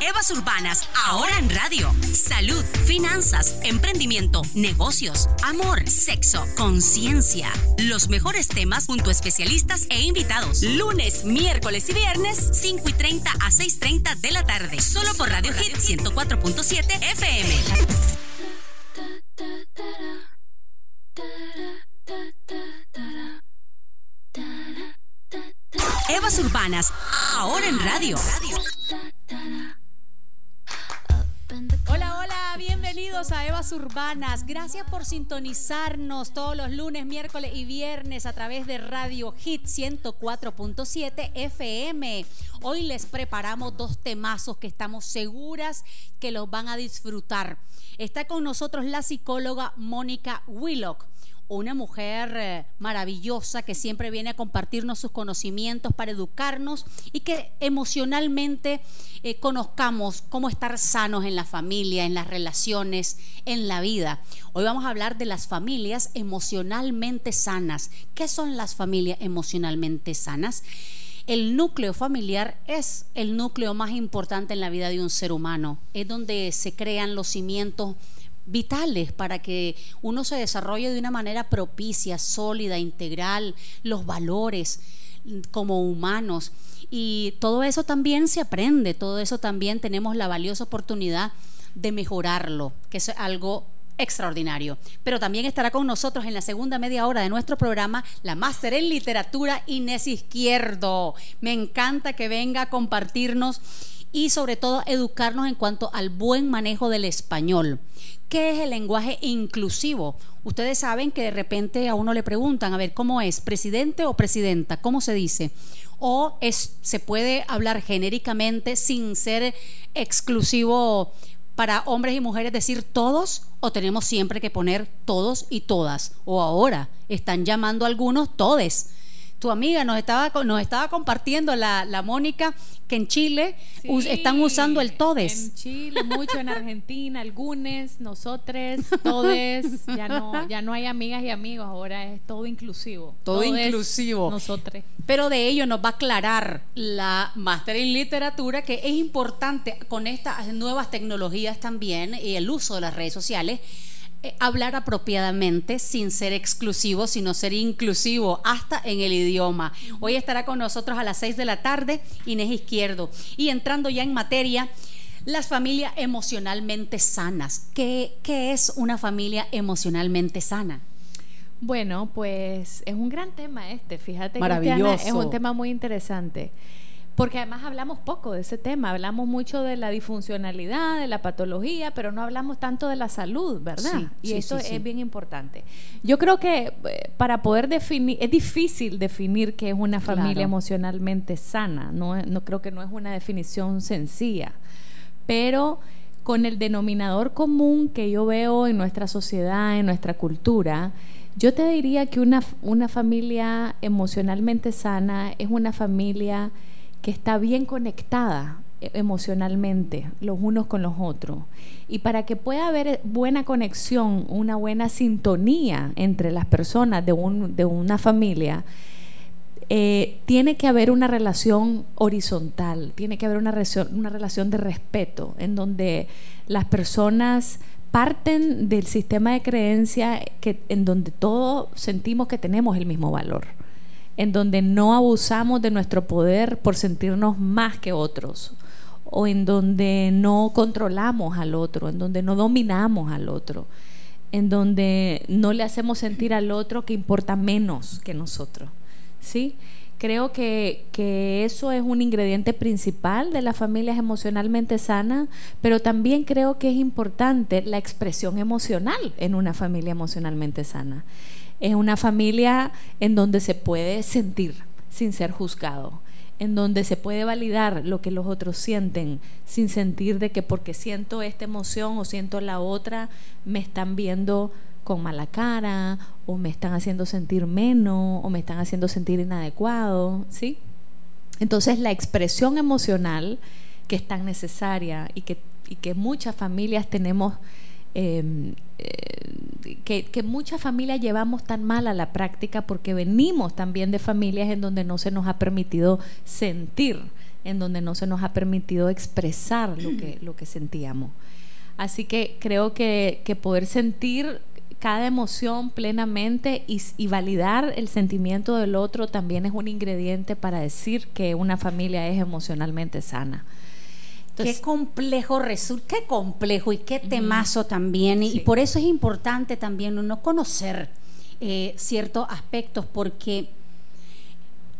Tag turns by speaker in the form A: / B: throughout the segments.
A: Evas Urbanas, ahora en radio. Salud, finanzas, emprendimiento, negocios, amor, sexo, conciencia. Los mejores temas junto a especialistas e invitados. Lunes, miércoles y viernes, 5 y 30 a 6.30 de la tarde. Solo por Radio Hit 104.7 FM. Evas Urbanas, ahora en radio.
B: Urbanas. Gracias por sintonizarnos todos los lunes, miércoles y viernes a través de Radio Hit 104.7 FM. Hoy les preparamos dos temazos que estamos seguras que los van a disfrutar. Está con nosotros la psicóloga Mónica Willock una mujer eh, maravillosa que siempre viene a compartirnos sus conocimientos para educarnos y que emocionalmente eh, conozcamos cómo estar sanos en la familia, en las relaciones, en la vida. Hoy vamos a hablar de las familias emocionalmente sanas. ¿Qué son las familias emocionalmente sanas? El núcleo familiar es el núcleo más importante en la vida de un ser humano. Es donde se crean los cimientos vitales para que uno se desarrolle de una manera propicia, sólida, integral, los valores mm, como humanos. Y todo eso también se aprende, todo eso también tenemos la valiosa oportunidad de mejorarlo, que es algo extraordinario. Pero también estará con nosotros en la segunda media hora de nuestro programa la máster en literatura Inés Izquierdo. Me encanta que venga a compartirnos y sobre todo educarnos en cuanto al buen manejo del español. ¿Qué es el lenguaje inclusivo? Ustedes saben que de repente a uno le preguntan, a ver, ¿cómo es? ¿Presidente o presidenta? ¿Cómo se dice? O es, se puede hablar genéricamente sin ser exclusivo para hombres y mujeres decir todos o tenemos siempre que poner todos y todas o ahora están llamando algunos todes tu amiga nos estaba, nos estaba compartiendo la, la Mónica que en Chile están usando el todes.
C: En Chile, mucho en Argentina, algunos, nosotros, todes, ya no, ya no hay amigas y amigos, ahora es todo inclusivo.
B: Todo, inclusivo.
C: Nosotros.
B: Pero de ello nos va a aclarar la máster en literatura que es importante con estas nuevas tecnologías también y el uso de las redes sociales hablar apropiadamente sin ser exclusivo, sino ser inclusivo hasta en el idioma. Hoy estará con nosotros a las 6 de la tarde Inés Izquierdo. Y entrando ya en materia, las familias emocionalmente sanas. ¿Qué, qué es una familia emocionalmente sana?
C: Bueno, pues es un gran tema este, fíjate.
B: Maravilloso.
C: es un tema muy interesante porque además hablamos poco de ese tema, hablamos mucho de la disfuncionalidad, de la patología, pero no hablamos tanto de la salud, ¿verdad? y eso es bien importante. Yo creo que eh, para poder definir, es difícil definir qué es una familia emocionalmente sana, no, no creo que no es una definición sencilla, pero con el denominador común que yo veo en nuestra sociedad, en nuestra cultura, yo te diría que una, una familia emocionalmente sana es una familia que está bien conectada e, emocionalmente los unos con los otros. Y para que pueda haber buena conexión, una buena sintonía entre las personas de, un, de una familia, eh, tiene que haber una relación horizontal, tiene que haber una, una relación de respeto, en donde las personas parten del sistema de creencia que, en donde todos sentimos que tenemos el mismo valor en donde no abusamos de nuestro poder por sentirnos más que otros, o en donde no controlamos al otro, en donde no dominamos al otro, en donde no le hacemos sentir al otro que importa menos que nosotros. ¿Sí? Creo que, que, eso es un ingrediente principal de las familias emocionalmente sanas, pero también creo que es importante la expresión emocional en una familia emocionalmente sana es una familia en donde se puede sentir sin ser juzgado, en donde se puede validar lo que los otros sienten sin sentir de que porque siento esta emoción o siento la otra, me están viendo con mala cara o me están haciendo sentir menos o me están haciendo sentir inadecuado, ¿sí? Entonces la expresión emocional que es tan necesaria y que, y que muchas familias tenemos Em, eh, que, muchas familias llevamos tan mal a la práctica porque venimos también de familias en donde no se nos ha permitido sentir en donde no se nos ha permitido expresar lo que, lo que sentíamos. Así que creo que, poder sentir cada emoción plenamente y, validar el sentimiento del otro también es un ingrediente para decir que una familia es emocionalmente sana.
B: Qué complejo resulta, qué complejo y qué temazo también. Y, por eso es importante también uno conocer eh, ciertos aspectos, porque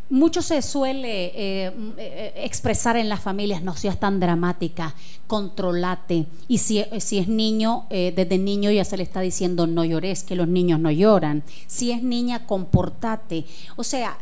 B: mucho se suele eh, eh, expresar en las familias, no seas tan dramática, controlate. Y si, si es niño, eh, desde niño ya se le está diciendo no llores, que los niños no lloran. Si es niña, comportate. O sea,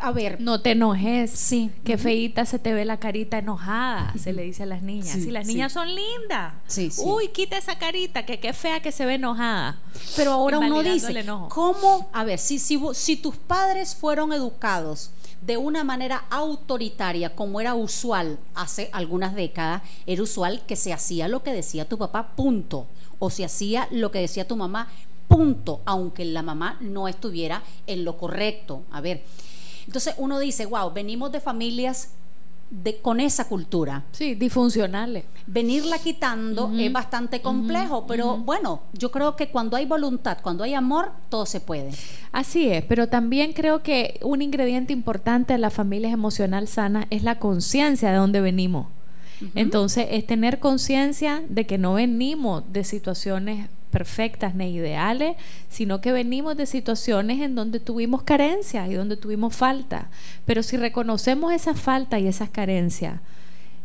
B: a ver.
C: No te enojes. Sí. Qué feita se te ve la carita enojada, se le dice a las niñas. si las niñas son lindas. Sí, Uy, quita esa carita, que qué fea que se ve enojada.
B: Pero ahora uno dice, ¿cómo? A ver, si, si, si tus padres fueron educados de una manera autoritaria, como era usual hace algunas décadas, era usual que se hacía lo que decía tu papá, punto. O se hacía lo que decía tu mamá, punto, aunque la mamá no estuviera en lo correcto. A ver, entonces uno dice, wow, venimos de familias de, con esa cultura.
C: Sí, disfuncionales.
B: Venirla quitando es bastante complejo, pero bueno, yo creo que cuando hay voluntad, cuando hay amor, todo se puede.
C: Así es, pero también creo que un ingrediente importante de las familias emocional sanas es la conciencia de dónde venimos. Entonces, es tener conciencia de que no venimos de situaciones perfectas ni ideales, sino que venimos de situaciones en donde tuvimos carencias y donde tuvimos falta. Pero si reconocemos esas faltas y esas carencias,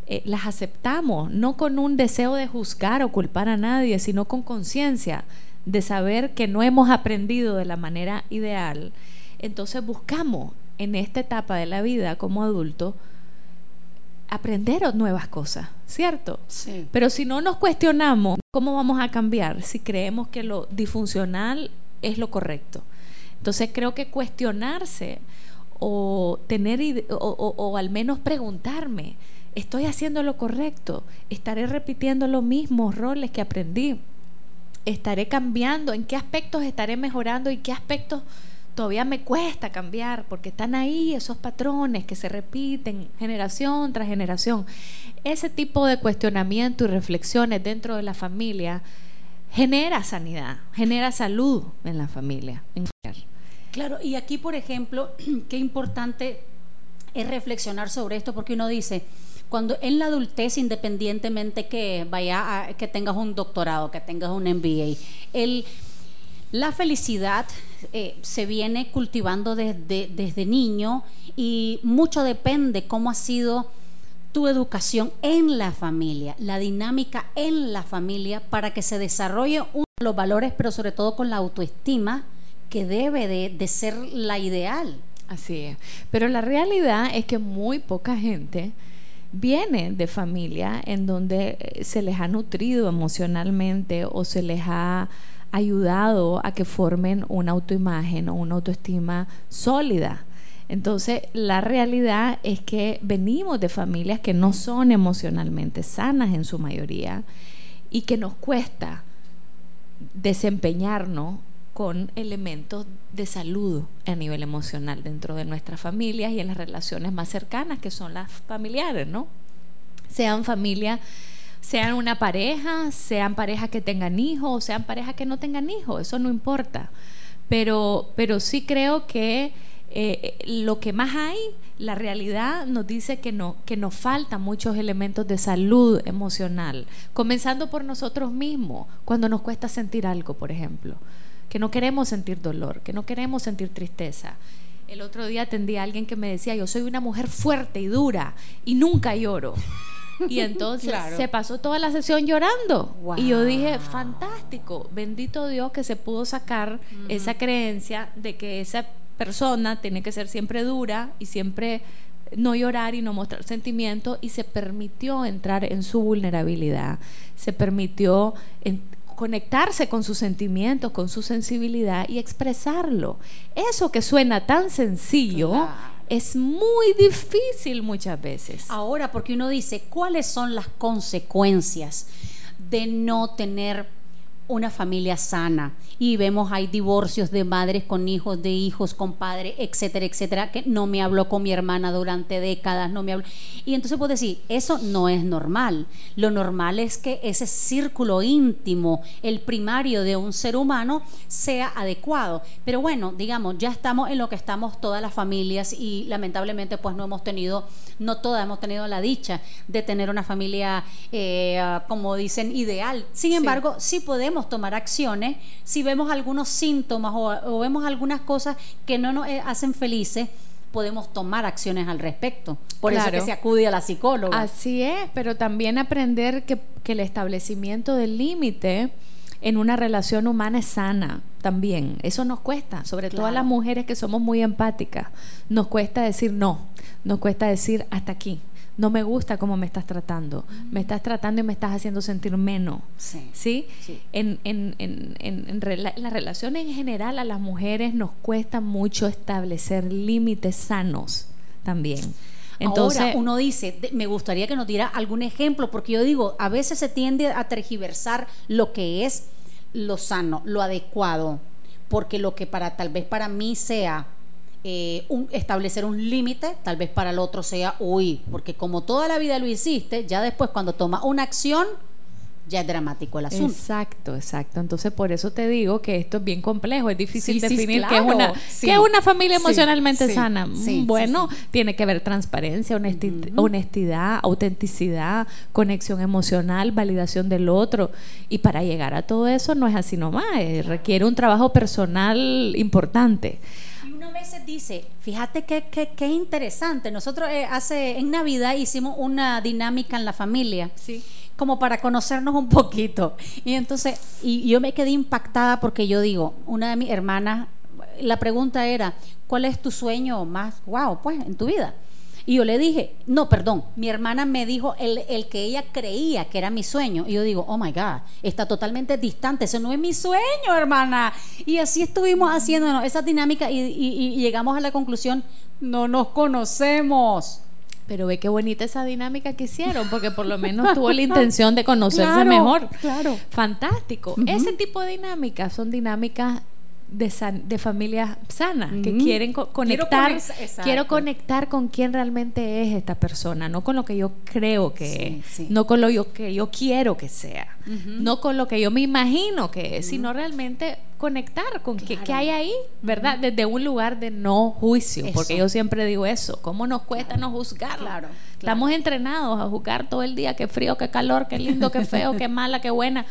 C: eh, las aceptamos, no con un deseo de juzgar o culpar a nadie, sino con conciencia de saber que no hemos aprendido de la manera ideal, entonces buscamos en esta etapa de la vida como adulto aprender nuevas cosas, ¿cierto? Sí. Pero si no nos cuestionamos, ¿cómo vamos a cambiar si creemos que lo disfuncional es lo correcto? Entonces creo que cuestionarse o tener o, o al menos preguntarme, ¿estoy haciendo lo correcto? ¿Estaré repitiendo los mismos roles que aprendí? ¿Estaré cambiando? ¿En qué aspectos estaré mejorando y qué aspectos todavía me cuesta cambiar porque están ahí esos patrones que se repiten generación tras generación. Ese tipo de cuestionamiento y reflexiones dentro de la familia genera sanidad, genera salud en la familia.
B: Claro, y aquí, por ejemplo, qué importante es reflexionar sobre esto porque uno dice, cuando en la adultez, independientemente que vaya a, que tengas un doctorado, que tengas un MBA, el la felicidad eh, se viene cultivando desde, desde niño y mucho depende cómo ha sido tu educación en la familia, la dinámica en la familia para que se desarrolle los valores, pero sobre todo con la autoestima que debe de, de ser la ideal.
C: Así es. Pero la realidad es que muy poca gente viene de familia en donde eh, se les ha nutrido emocionalmente o se les ha ayudado a que formen una autoimagen o una autoestima sólida. Entonces, la realidad es que venimos de familias que no son emocionalmente sanas en su mayoría y que nos cuesta desempeñarnos con elementos de salud a nivel emocional dentro de nuestras familias y en las relaciones más cercanas, que son las familiares, ¿no? Sean familias sean una pareja, sean parejas que tengan hijos, sean parejas que no tengan hijos, eso no importa. Pero, pero sí creo que eh, lo que más hay, la realidad nos dice que, no, que nos faltan muchos elementos de salud emocional, comenzando por nosotros mismos, cuando nos cuesta sentir algo, por ejemplo, que no queremos sentir dolor, que no queremos sentir tristeza. El otro día atendí a alguien que me decía, yo soy una mujer fuerte y dura y nunca lloro. Y entonces se pasó toda la sesión llorando. Y yo dije, fantástico, bendito Dios que se pudo sacar esa creencia de que esa persona tiene que ser siempre dura y siempre no llorar y no mostrar sentimientos y se permitió entrar en su vulnerabilidad, se permitió conectarse con sus sentimientos, con su sensibilidad y expresarlo. Eso que suena tan sencillo es muy difícil muchas veces.
B: Ahora, porque uno dice, ¿cuáles son las consecuencias de no tener una familia sana y vemos hay divorcios de madres con hijos, de hijos con padres, etcétera, etcétera, que no me habló con mi hermana durante décadas, no me habló. Y entonces puedo decir, eso no es normal. Lo normal es que ese círculo íntimo, el primario de un ser humano, sea adecuado. Pero bueno, digamos, ya estamos en lo que estamos todas las familias y lamentablemente pues no hemos tenido, no todas hemos tenido la dicha de tener una familia, eh, como dicen, ideal. Sin embargo, sí podemos tomar acciones si vemos algunos síntomas o, vemos algunas cosas que no nos eh, hacen felices podemos tomar acciones al respecto. Por eso que se acude a la psicóloga.
C: Así es, pero también aprender que, el establecimiento del límite en una relación humana es sana también. Eso nos cuesta, sobre todo a las mujeres que somos muy empáticas. Nos cuesta decir no, nos cuesta decir hasta aquí no me gusta cómo me estás tratando, me estás tratando y me estás haciendo sentir menos. Sí. En, en, en, en, las relaciones en general a las mujeres nos cuesta mucho establecer límites sanos también.
B: Entonces, Ahora uno dice, me gustaría que nos diera algún ejemplo, porque yo digo, a veces se tiende a tergiversar lo que es lo sano, lo adecuado, porque lo que para tal vez para mí sea eh, un, establecer un límite, tal vez para el otro sea, uy, porque como toda la vida lo hiciste, ya después cuando toma una acción, ya es dramático el asunto.
C: Exacto, exacto. Entonces, por eso te digo que esto es bien complejo, es difícil definir qué, es una, qué es una familia emocionalmente sana. Mm, bueno, tiene que haber transparencia, honestidad, autenticidad, conexión emocional, validación del otro. Y para llegar a todo eso no es así nomás, eh, requiere un trabajo personal importante
B: veces dice, fíjate qué que, interesante. Nosotros eh, hace en Navidad hicimos una dinámica en la familia. Sí. Como para conocernos un poquito. Y entonces, y yo me quedé impactada porque yo digo, una de mis hermanas, la pregunta era, ¿cuál es tu sueño más, wow, pues, en tu vida? Y yo le dije, no, perdón, mi hermana me dijo el, el, que ella creía que era mi sueño. Y yo digo, oh my God, está totalmente distante, eso no es mi sueño, hermana. Y así estuvimos haciendo esa dinámica y, llegamos a la conclusión, no nos conocemos.
C: Pero ve qué bonita esa dinámica que hicieron, porque por lo menos tuvo la intención de conocerse mejor.
B: Claro.
C: Fantástico. Ese tipo de dinámicas son dinámicas de, de familias sanas, que quieren conectar, quiero, conectar con quién realmente es esta persona, no con lo que yo creo que es, no con lo que yo quiero que sea, no con lo que yo me imagino que es, sino realmente conectar con qué, hay ahí, ¿verdad? Desde un lugar de no juicio, porque yo siempre digo eso, ¿cómo nos cuesta no juzgar? Claro. Estamos entrenados a juzgar todo el día, qué frío, qué calor, qué lindo, qué feo, qué mala, qué buena.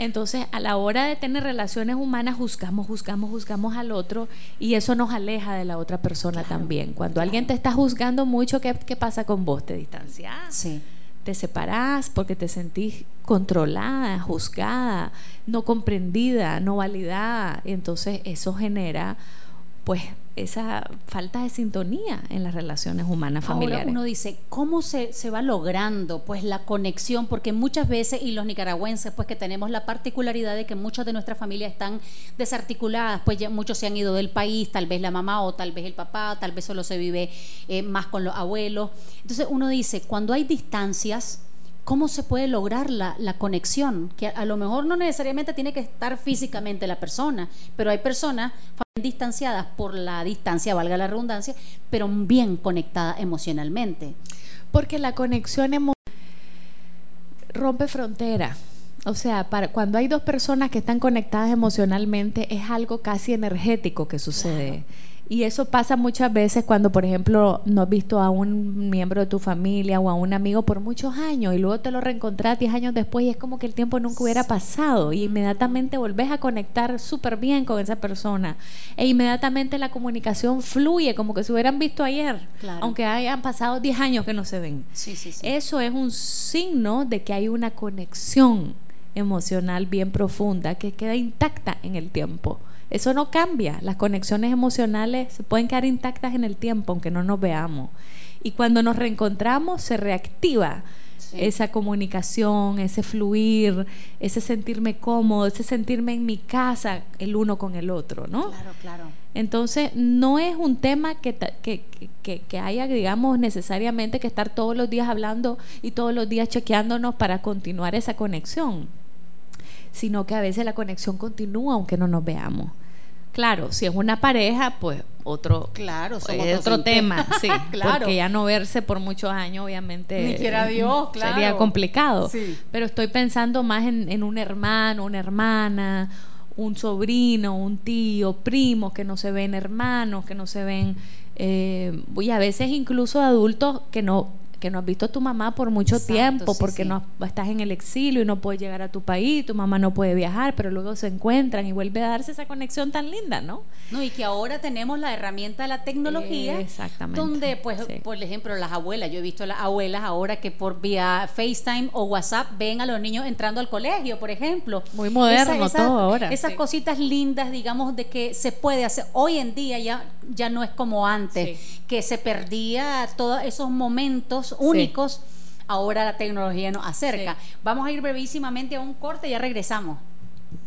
C: Entonces, a la hora de tener relaciones humanas, juzgamos, juzgamos, juzgamos al otro y eso nos aleja de la otra persona también. Cuando alguien te está juzgando mucho, ¿qué, pasa con vos? ¿Te distanciás? Sí. Te separás porque te sentís controlada, juzgada, no comprendida, no validada. Entonces eso genera, pues, esa falta de sintonía en las relaciones humanas familiares.
B: uno dice, ¿cómo se, se, va logrando pues la conexión? Porque muchas veces, y los nicaragüenses, pues que tenemos la particularidad de que muchas de nuestras familias están desarticuladas, pues ya muchos se han ido del país, tal vez la mamá o tal vez el papá, tal vez solo se vive eh, más con los abuelos. Entonces uno dice, cuando hay distancias, ¿cómo se puede lograr la, la, conexión? Que a, lo mejor no necesariamente tiene que estar físicamente la persona, pero hay personas distanciadas por la distancia, valga la redundancia, pero bien conectadas emocionalmente.
C: Porque la conexión rompe frontera. O sea, para, cuando hay dos personas que están conectadas emocionalmente, es algo casi energético que sucede. Y eso pasa muchas veces cuando, por ejemplo, no has visto a un miembro de tu familia o a un amigo por muchos años y luego te lo reencontrás 10 años después y es como que el tiempo nunca hubiera pasado y inmediatamente volvés a conectar súper bien con esa persona e inmediatamente la comunicación fluye como que se hubieran visto ayer, aunque hayan pasado 10 años que no se ven. Eso es un signo de que hay una conexión emocional bien profunda que queda intacta en el tiempo. Eso no cambia. Las conexiones emocionales se pueden quedar intactas en el tiempo, aunque no nos veamos. Y cuando nos reencontramos, se reactiva esa comunicación, ese fluir, ese sentirme cómodo, ese sentirme en mi casa el uno con el otro, ¿no?
B: Claro, claro.
C: Entonces, no es un tema que, que, que, que, haya, digamos, necesariamente que estar todos los días hablando y todos los días chequeándonos para continuar esa conexión sino que a veces la conexión continúa aunque no nos veamos. Claro, si es una pareja, pues otro,
B: claro,
C: es otro tema, sí, claro. porque ya no verse por muchos años, obviamente,
B: Ni quiera Dios, claro.
C: sería complicado. Pero estoy pensando más en, un hermano, una hermana, un sobrino, un tío, primos que no se ven hermanos, que no se ven, eh, y a veces incluso adultos que no que no has visto a tu mamá por mucho tiempo, porque no estás en el exilio y no puedes llegar a tu país, tu mamá no puede viajar, pero luego se encuentran y vuelve a darse esa conexión tan linda, ¿no?
B: No, y que ahora tenemos la herramienta de la tecnología,
C: Exactamente.
B: donde, pues, por ejemplo, las abuelas, yo he visto a las abuelas ahora que por vía FaceTime o WhatsApp ven a los niños entrando al colegio, por ejemplo.
C: Muy moderno todo ahora.
B: Esas cositas lindas, digamos, de que se puede hacer. Hoy en día ya, ya no es como antes, que se perdía todos esos momentos únicos. Ahora la tecnología nos acerca. Vamos a ir brevísimamente a un corte y ya regresamos.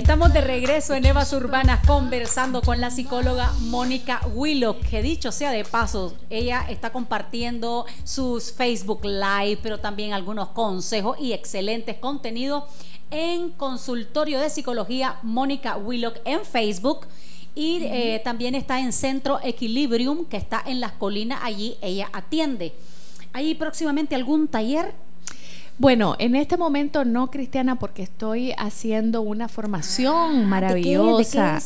B: Estamos de regreso en Evas Urbanas conversando con la psicóloga Mónica Willock, que dicho sea de paso, ella está compartiendo sus Facebook Live, pero también algunos consejos y excelentes contenidos en consultorio de psicología Mónica Willock en Facebook. Y eh, también está en Centro Equilibrium, que está en las colinas, allí ella atiende. ¿Hay próximamente algún taller?
C: Bueno, en este momento no, Cristiana, porque estoy haciendo una formación ah, maravillosa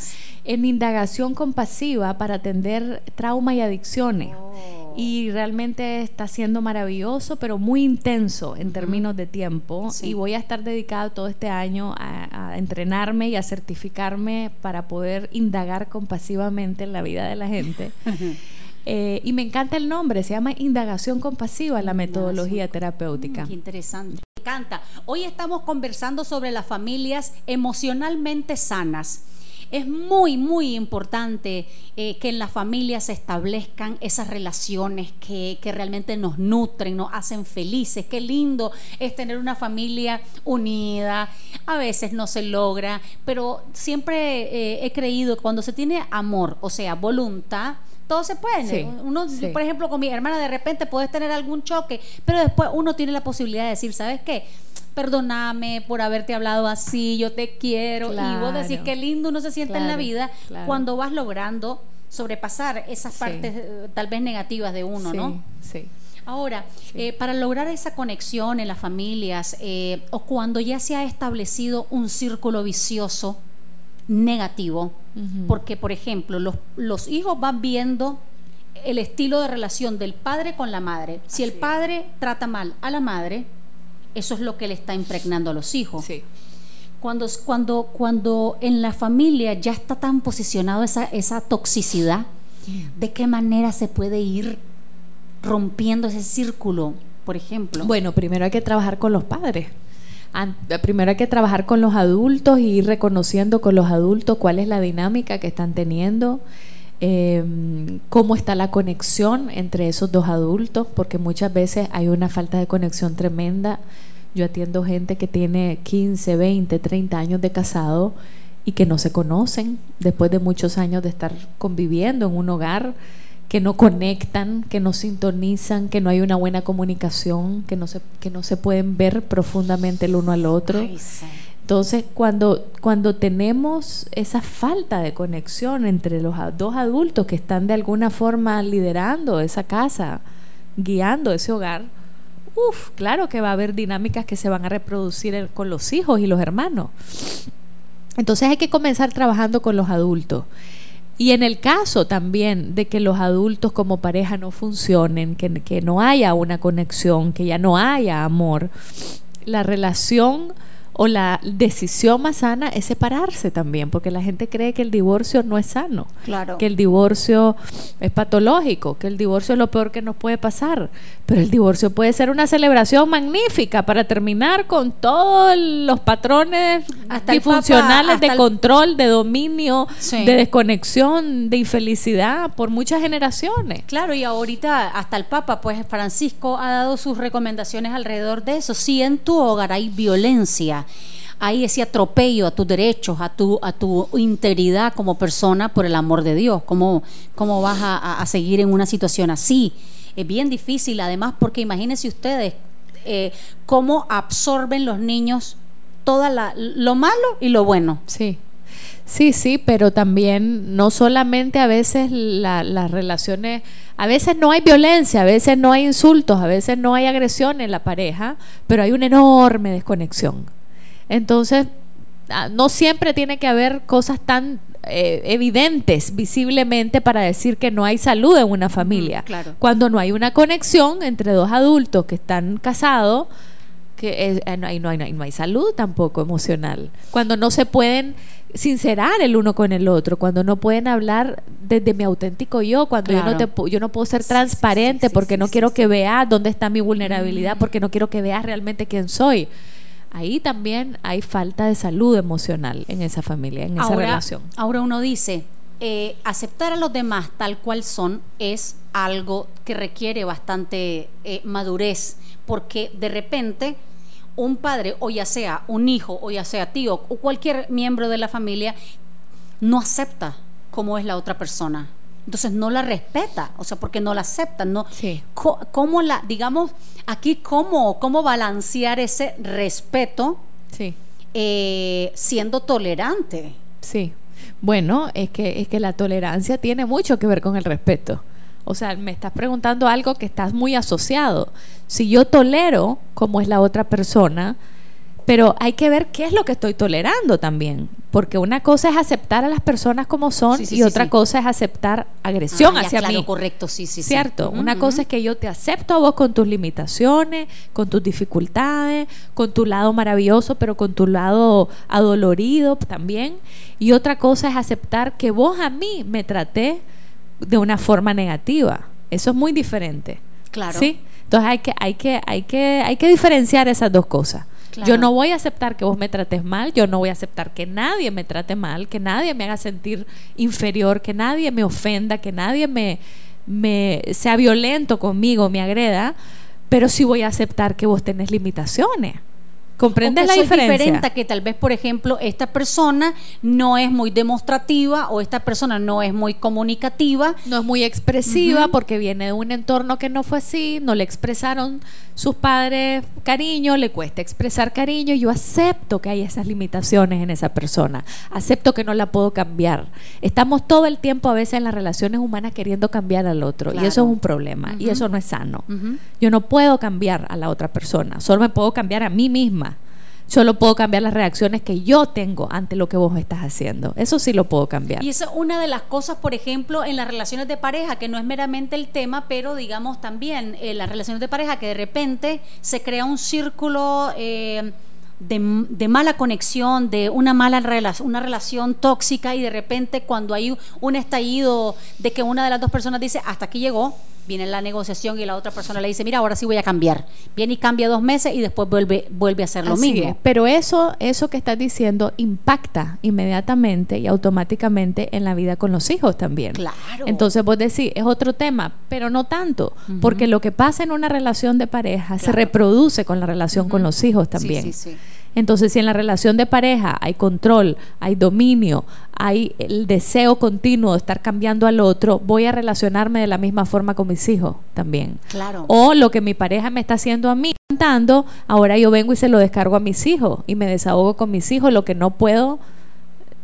C: en indagación compasiva para atender trauma y adicciones. Oh y realmente está siendo maravilloso, pero muy intenso en términos de tiempo. Y voy a estar dedicado todo este año a, entrenarme y a certificarme para poder indagar compasivamente en la vida de la gente. Eh, y me encanta el nombre, se llama indagación compasiva, la metodología terapéutica.
B: Mm, qué interesante. Me encanta. Hoy estamos conversando sobre las familias emocionalmente sanas es muy, muy importante eh, que en la familia se establezcan esas relaciones que, realmente nos nutren, nos hacen felices. Qué lindo es tener una familia unida. A veces no se logra, pero siempre eh, he creído que cuando se tiene amor, o sea, voluntad, todo se puede. uno, por ejemplo, con mi hermana de repente puedes tener algún choque, pero después uno tiene la posibilidad de decir, ¿sabes qué? perdóname por haberte hablado así, yo te quiero. Y vos decís qué lindo uno se siente en la vida cuando vas logrando sobrepasar esas partes eh, tal vez negativas de uno, ¿no?
C: Sí.
B: Ahora, eh, para lograr esa conexión en las familias eh, o cuando ya se ha establecido un círculo vicioso negativo, porque por ejemplo los, los hijos van viendo el estilo de relación del padre con la madre. Si el padre trata mal a la madre, eso es lo que le está impregnando a los hijos.
C: Sí.
B: Cuando, cuando, cuando en la familia ya está tan posicionado esa, esa toxicidad, ¿de qué manera se puede ir rompiendo ese círculo, por ejemplo?
C: Bueno, primero hay que trabajar con los padres. Primero hay que trabajar con los adultos y ir reconociendo con los adultos cuál es la dinámica que están teniendo, em, cómo está la conexión entre esos dos adultos, porque muchas veces hay una falta de conexión tremenda. Yo atiendo gente que tiene 15, 20, 30 años de casado y que no se conocen después de muchos años de estar conviviendo en un hogar, que no conectan, que no sintonizan, que no hay una buena comunicación, que no se, que no se pueden ver profundamente el uno al otro. Entonces, cuando, cuando tenemos esa falta de conexión entre los dos adultos que están de alguna forma liderando esa casa, guiando ese hogar, Uf, claro que va a haber dinámicas que se van a reproducir con los hijos y los hermanos. Entonces hay que comenzar trabajando con los adultos. Y en el caso también de que los adultos como pareja no funcionen, que, que no haya una conexión, que ya no haya amor, la relación o la decisión más sana es separarse también, porque la gente cree que el divorcio no es sano,
B: claro.
C: que el divorcio es patológico, que el divorcio es lo peor que nos puede pasar, pero el divorcio puede ser una celebración magnífica para terminar con todos los patrones hasta disfuncionales de control, de dominio, de desconexión, de infelicidad por muchas generaciones.
B: Claro, y ahorita hasta el Papa, pues Francisco ha dado sus recomendaciones alrededor de eso. Si en tu hogar hay violencia, hay ese atropello a tus derechos, a tu, a tu integridad como persona, por el amor de Dios. ¿Cómo, cómo vas a, seguir en una situación así? Es bien difícil, además, porque imagínense ustedes eh, cómo absorben los niños todo lo malo y lo bueno.
C: Sí. Sí, sí, pero también no solamente a veces las relaciones, a veces no hay violencia, a veces no hay insultos, a veces no hay agresión en la pareja, pero hay una enorme desconexión. Entonces, ah, no siempre tiene que haber cosas tan eh, evidentes visiblemente para decir que no hay salud en una familia.
B: Claro.
C: Cuando no hay una conexión entre dos adultos que están casados, que eh, no, hay, no, hay, no hay salud tampoco emocional. Cuando no se pueden sincerar el uno con el otro, cuando no pueden hablar desde mi auténtico yo, cuando yo no te yo no puedo ser transparente porque no quiero que veas dónde está mi vulnerabilidad, porque no quiero que veas realmente quién soy ahí también hay falta de salud emocional en esa familia, en esa relación.
B: Ahora uno dice, eh, aceptar a los demás tal cual son es algo que requiere bastante eh, madurez, porque de repente un padre, o ya sea un hijo, o ya sea tío, o cualquier miembro de la familia, no acepta cómo es la otra persona entonces no la respeta, o sea, porque no la acepta, no. ¿Cómo la, digamos, aquí cómo, cómo balancear ese respeto
C: sí.
B: Eh, siendo tolerante?
C: Sí. Bueno, es que, es que la tolerancia tiene mucho que ver con el respeto. O sea, me estás preguntando algo que estás muy asociado. Si yo tolero cómo es la otra persona, pero hay que ver qué es lo que estoy tolerando también, porque una cosa es aceptar a las personas como son y otra cosa es aceptar agresión ah, hacia claro, mí.
B: correcto, sí, sí,
C: Cierto, una cosa es que yo te acepto a vos con tus limitaciones, con tus dificultades, con tu lado maravilloso, pero con tu lado adolorido también, y otra cosa es aceptar que vos a mí me traté de una forma negativa. Eso es muy diferente.
B: Claro.
C: ¿Sí? Entonces hay que hay que hay que hay que diferenciar esas dos cosas. Yo no voy a aceptar que vos me trates mal, yo no voy a aceptar que nadie me trate mal, que nadie me haga sentir inferior, que nadie me ofenda, que nadie me, me sea violento conmigo, me agreda, pero sí voy a aceptar que vos tenés limitaciones. ¿Comprendes la diferencia? diferente
B: que tal vez, por ejemplo, esta persona no es muy demostrativa o esta persona no es muy comunicativa.
C: No es muy expresiva porque viene de un entorno que no fue así, no le expresaron sus padres cariño, le cuesta expresar cariño. Yo acepto que hay esas limitaciones en esa persona, acepto que no la puedo cambiar. Estamos todo el tiempo a veces en las relaciones humanas queriendo cambiar al otro y eso es un problema y eso no es sano. Yo no puedo cambiar a la otra persona, solo me puedo cambiar a mí misma solo puedo cambiar las reacciones que yo tengo ante lo que vos estás haciendo. Eso sí lo puedo cambiar.
B: Y eso es una de las cosas, por ejemplo, en las relaciones de pareja, que no es meramente el tema, pero digamos también en las relaciones de pareja, que de repente se crea un círculo... Eh, de, mala conexión, de una mala relación, una relación tóxica y de repente cuando hay un estallido de que una de las dos personas dice hasta aquí llegó, viene la negociación y la otra persona le dice, mira, ahora sí voy a cambiar. Viene y cambia dos meses y después vuelve, vuelve a hacer lo mismo.
C: Pero eso, eso que estás diciendo impacta inmediatamente y automáticamente en la vida con los hijos también.
B: Claro.
C: Entonces vos decís, es otro tema, pero no tanto, porque lo que pasa en una relación de pareja se reproduce con la relación con los hijos también. Sí, sí, sí. Entonces, si en la relación de pareja hay control, hay dominio, hay el deseo continuo de estar cambiando al otro, voy a relacionarme de la misma forma con mis hijos también.
B: Claro.
C: O lo que mi pareja me está haciendo a mí cantando, ahora yo vengo y se lo descargo a mis hijos y me desahogo con mis hijos, lo que no puedo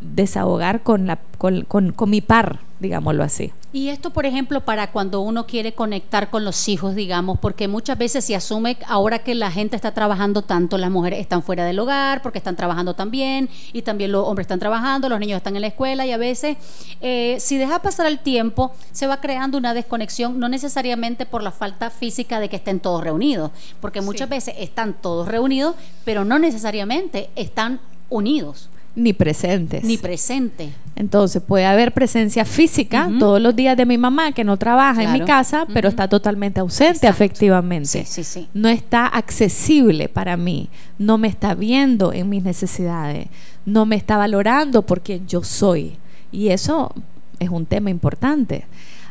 C: desahogar con, la, con, con, con mi par, digámoslo así.
B: Y esto, por ejemplo, para cuando uno quiere conectar con los hijos, digamos, porque muchas veces se asume ahora que la gente está trabajando tanto, las mujeres están fuera del hogar porque están trabajando también y también los hombres están trabajando, los niños están en la escuela y a veces eh, si deja pasar el tiempo se va creando una desconexión, no necesariamente por la falta física de que estén todos reunidos, porque muchas veces están todos reunidos, pero no necesariamente están unidos
C: ni presentes.
B: Ni presente.
C: Entonces puede haber presencia física todos los días de mi mamá que no trabaja en mi casa, pero está totalmente ausente afectivamente.
B: Sí, sí,
C: no está accesible para mí, no me está viendo en mis necesidades, no me está valorando porque yo soy. Y eso es un tema importante.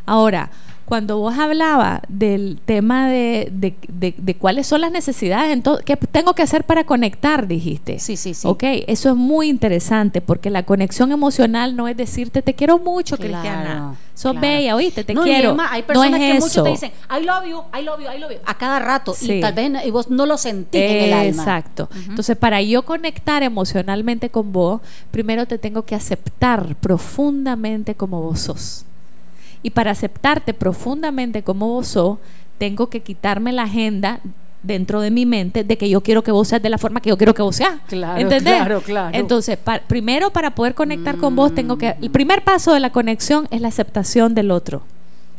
C: Ahora, cuando vos hablabas del tema de, de, cuáles son las necesidades, entonces, ¿qué tengo que hacer para conectar? Dijiste.
B: Sí, sí, sí.
C: Ok, eso es muy interesante porque la conexión emocional no es decirte te quiero mucho, Cristiana. Sos bella, oíste, te quiero.
B: hay personas que mucho te dicen I love you, I love you, I love you, a cada rato. Y tal vez y vos no lo sentís en el alma.
C: Exacto. Entonces, para yo conectar emocionalmente con vos, primero te tengo que aceptar profundamente como vos sos. Y para aceptarte profundamente como vos sos, tengo que quitarme la agenda dentro de mi mente de que yo quiero que vos seas de la forma que yo quiero que vos seas.
B: Claro, claro, claro.
C: Entonces, primero para poder conectar con vos tengo que el primer paso de la conexión es la aceptación del otro.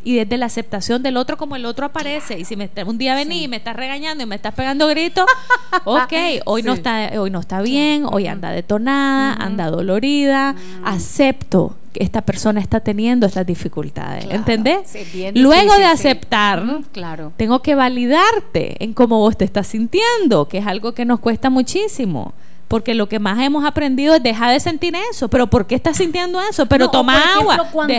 C: Y desde la aceptación del otro como el otro aparece y si me un día vení y me estás regañando y me estás pegando gritos, ok, hoy no está hoy no está bien, hoy anda detonada, anda dolorida, acepto esta persona está teniendo estas dificultades. ¿Entendés? Luego de aceptar,
B: claro.
C: tengo que validarte en cómo vos te estás sintiendo, que es algo que nos cuesta muchísimo. Porque lo que más hemos aprendido es dejar de sentir eso. Pero ¿por qué estás sintiendo eso? Pero toma agua.
B: cuando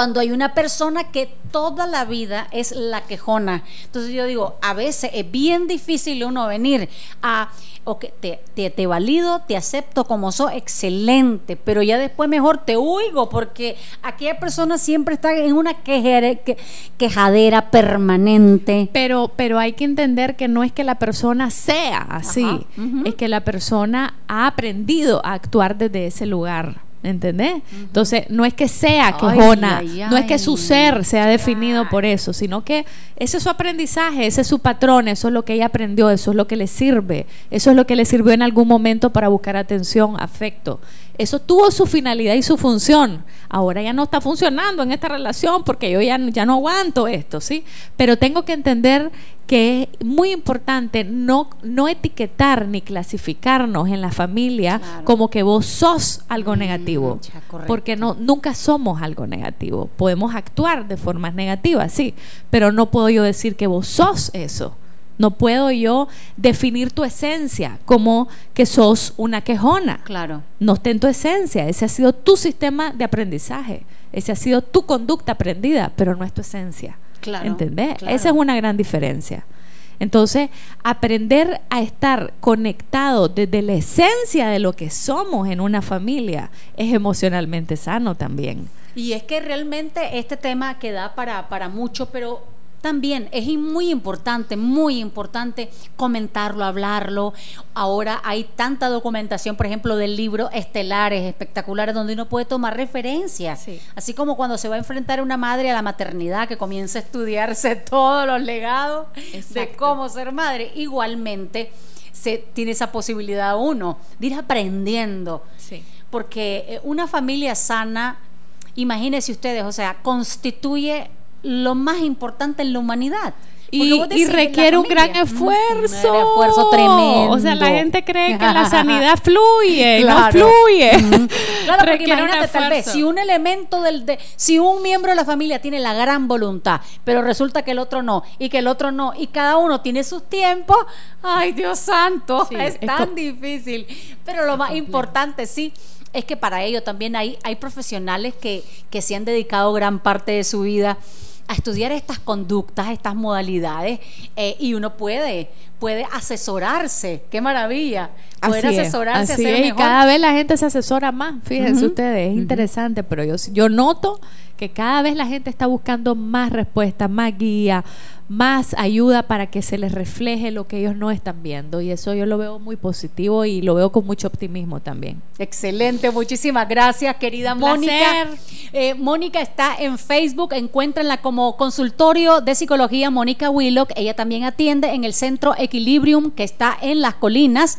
B: hay una persona que toda la vida es la quejona. Entonces yo digo, a veces es bien difícil uno venir a ok, te, te, te, valido, te acepto como soy, excelente, pero ya después mejor te huigo, porque aquella persona siempre está en una quejadera permanente.
C: Pero, pero hay que entender que no es que la persona sea así, es que la persona ha aprendido a actuar desde ese lugar. ¿Entendés? Entonces, no es que sea quejona, no es que su ser sea definido por eso, sino que ese es su aprendizaje, ese es su patrón, eso es lo que ella aprendió, eso es lo que le sirve, eso es lo que le sirvió en algún momento para buscar atención, afecto. Eso tuvo su finalidad y su función. Ahora ya no está funcionando en esta relación porque yo ya, ya no aguanto esto, ¿sí? Pero tengo que entender que es muy importante no, no etiquetar ni clasificarnos en la familia como que vos sos algo mm, negativo. porque no, nunca somos algo negativo. Podemos actuar de formas negativas, sí, pero no puedo yo decir que vos sos eso. No puedo yo definir tu esencia como que sos una quejona.
B: Claro.
C: No está en tu esencia. Ese ha sido tu sistema de aprendizaje. Ese ha sido tu conducta aprendida, pero no es tu esencia.
B: Claro.
C: ¿Entendés? Esa es una gran diferencia. Entonces, aprender a estar conectado desde la esencia de lo que somos en una familia es emocionalmente sano también.
B: Y es que realmente este tema queda para, para mucho, pero también es muy importante, muy importante comentarlo, hablarlo. Ahora hay tanta documentación, por ejemplo, del libro Estelares, espectaculares, donde uno puede tomar referencias. Así como cuando se va a enfrentar una madre a la maternidad, que comienza a estudiarse todos los legados de cómo ser madre. Igualmente se tiene esa posibilidad uno de ir aprendiendo. Porque eh, una familia sana, imagínense ustedes, o sea, constituye lo más importante en la humanidad.
C: Y, requiere un gran esfuerzo.
B: Un esfuerzo tremendo.
C: O sea, la gente cree que la sanidad fluye, no fluye.
B: Claro, porque imagínate, tal vez, si un elemento del, de, si un miembro de la familia tiene la gran voluntad, pero resulta que el otro no, y que el otro no, y cada uno tiene sus tiempos, ay Dios santo, es, tan difícil. Pero lo más importante, sí, es que para ello también hay, hay profesionales que, que se han dedicado gran parte de su vida a estudiar estas conductas, estas modalidades, eh, y uno puede, puede asesorarse. ¡Qué maravilla! Poder asesorarse.
C: así es, y cada vez la gente se asesora más. Fíjense ustedes, es interesante, pero yo, yo noto que cada vez la gente está buscando más respuestas, más guía, más ayuda para que se les refleje lo que ellos no están viendo. Y eso yo lo veo muy positivo y lo veo con mucho optimismo también.
B: Excelente, muchísimas gracias, querida Mónica. Eh, Mónica está en Facebook, encuéntrenla como consultorio de psicología Mónica Willock. Ella también atiende en el centro Equilibrium que está en las colinas.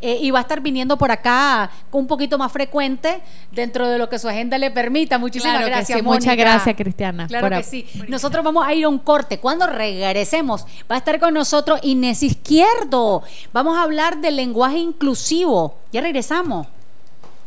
B: Eh, y va a estar viniendo por acá un poquito más frecuente dentro de lo que su agenda le permita. Muchísimas gracias.
C: Muchas gracias, Cristiana.
B: Claro que sí. Nosotros vamos a ir a un corte. Cuando regresemos, va a estar con nosotros Inés Izquierdo. Vamos a hablar del lenguaje inclusivo. Ya regresamos.